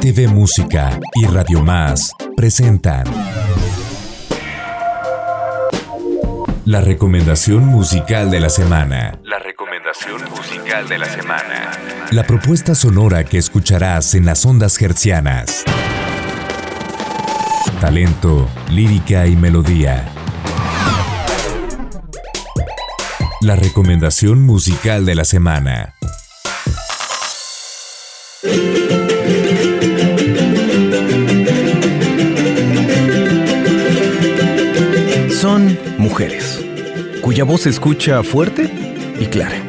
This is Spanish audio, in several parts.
TV Música y Radio Más presentan la recomendación musical de la semana. La recomendación musical de la semana. La propuesta sonora que escucharás en las ondas hercianas. Talento, lírica y melodía. La recomendación musical de la semana. Mujeres, cuya voz se escucha fuerte y clara.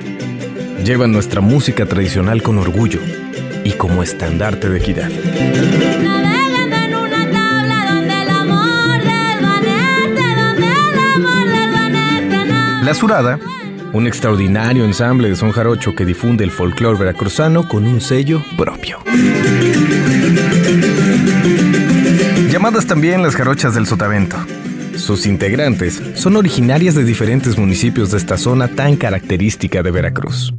Llevan nuestra música tradicional con orgullo y como estandarte de equidad. La Surada, un extraordinario ensamble de son jarocho que difunde el folclore veracruzano con un sello propio. Llamadas también las jarochas del Sotavento. Sus integrantes son originarias de diferentes municipios de esta zona tan característica de Veracruz.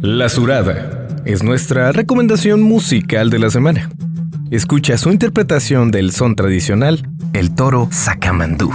La Surada es nuestra recomendación musical de la semana. Escucha su interpretación del son tradicional, el toro Sacamandú.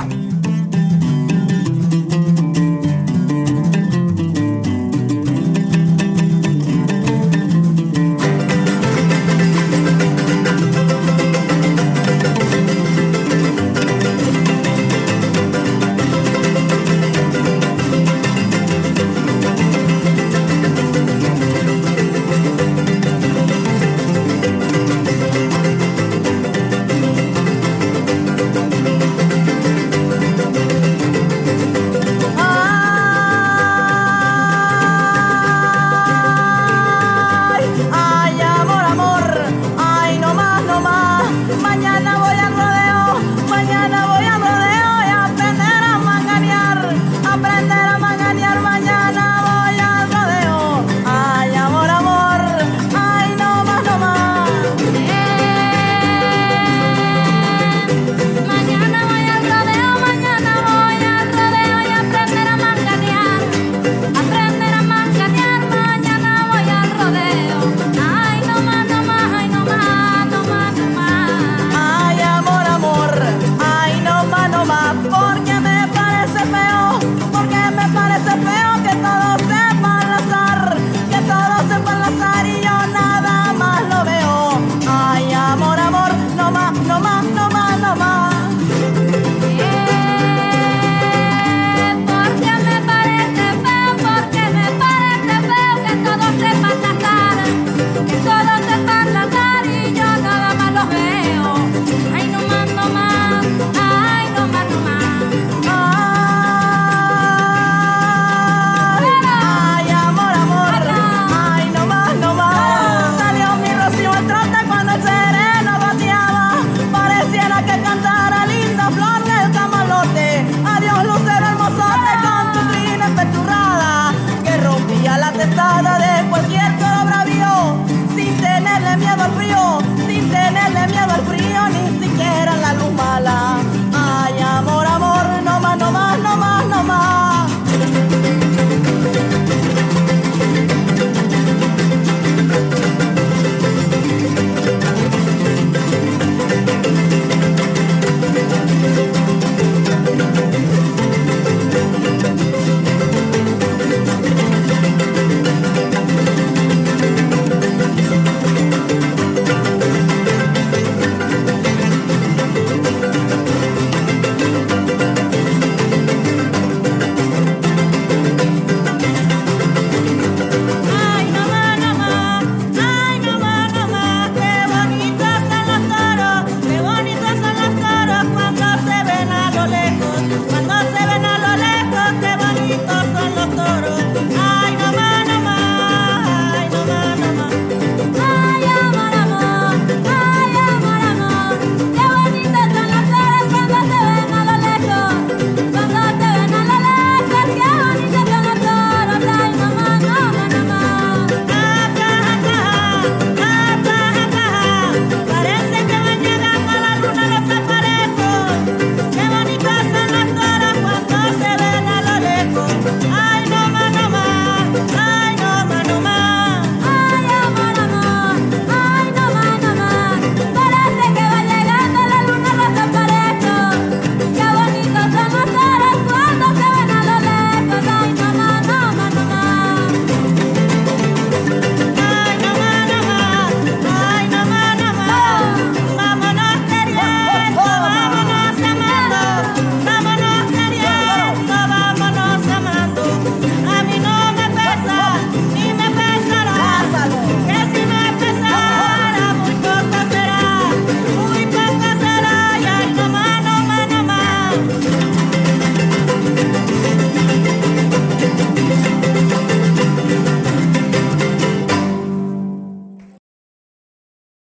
Mañana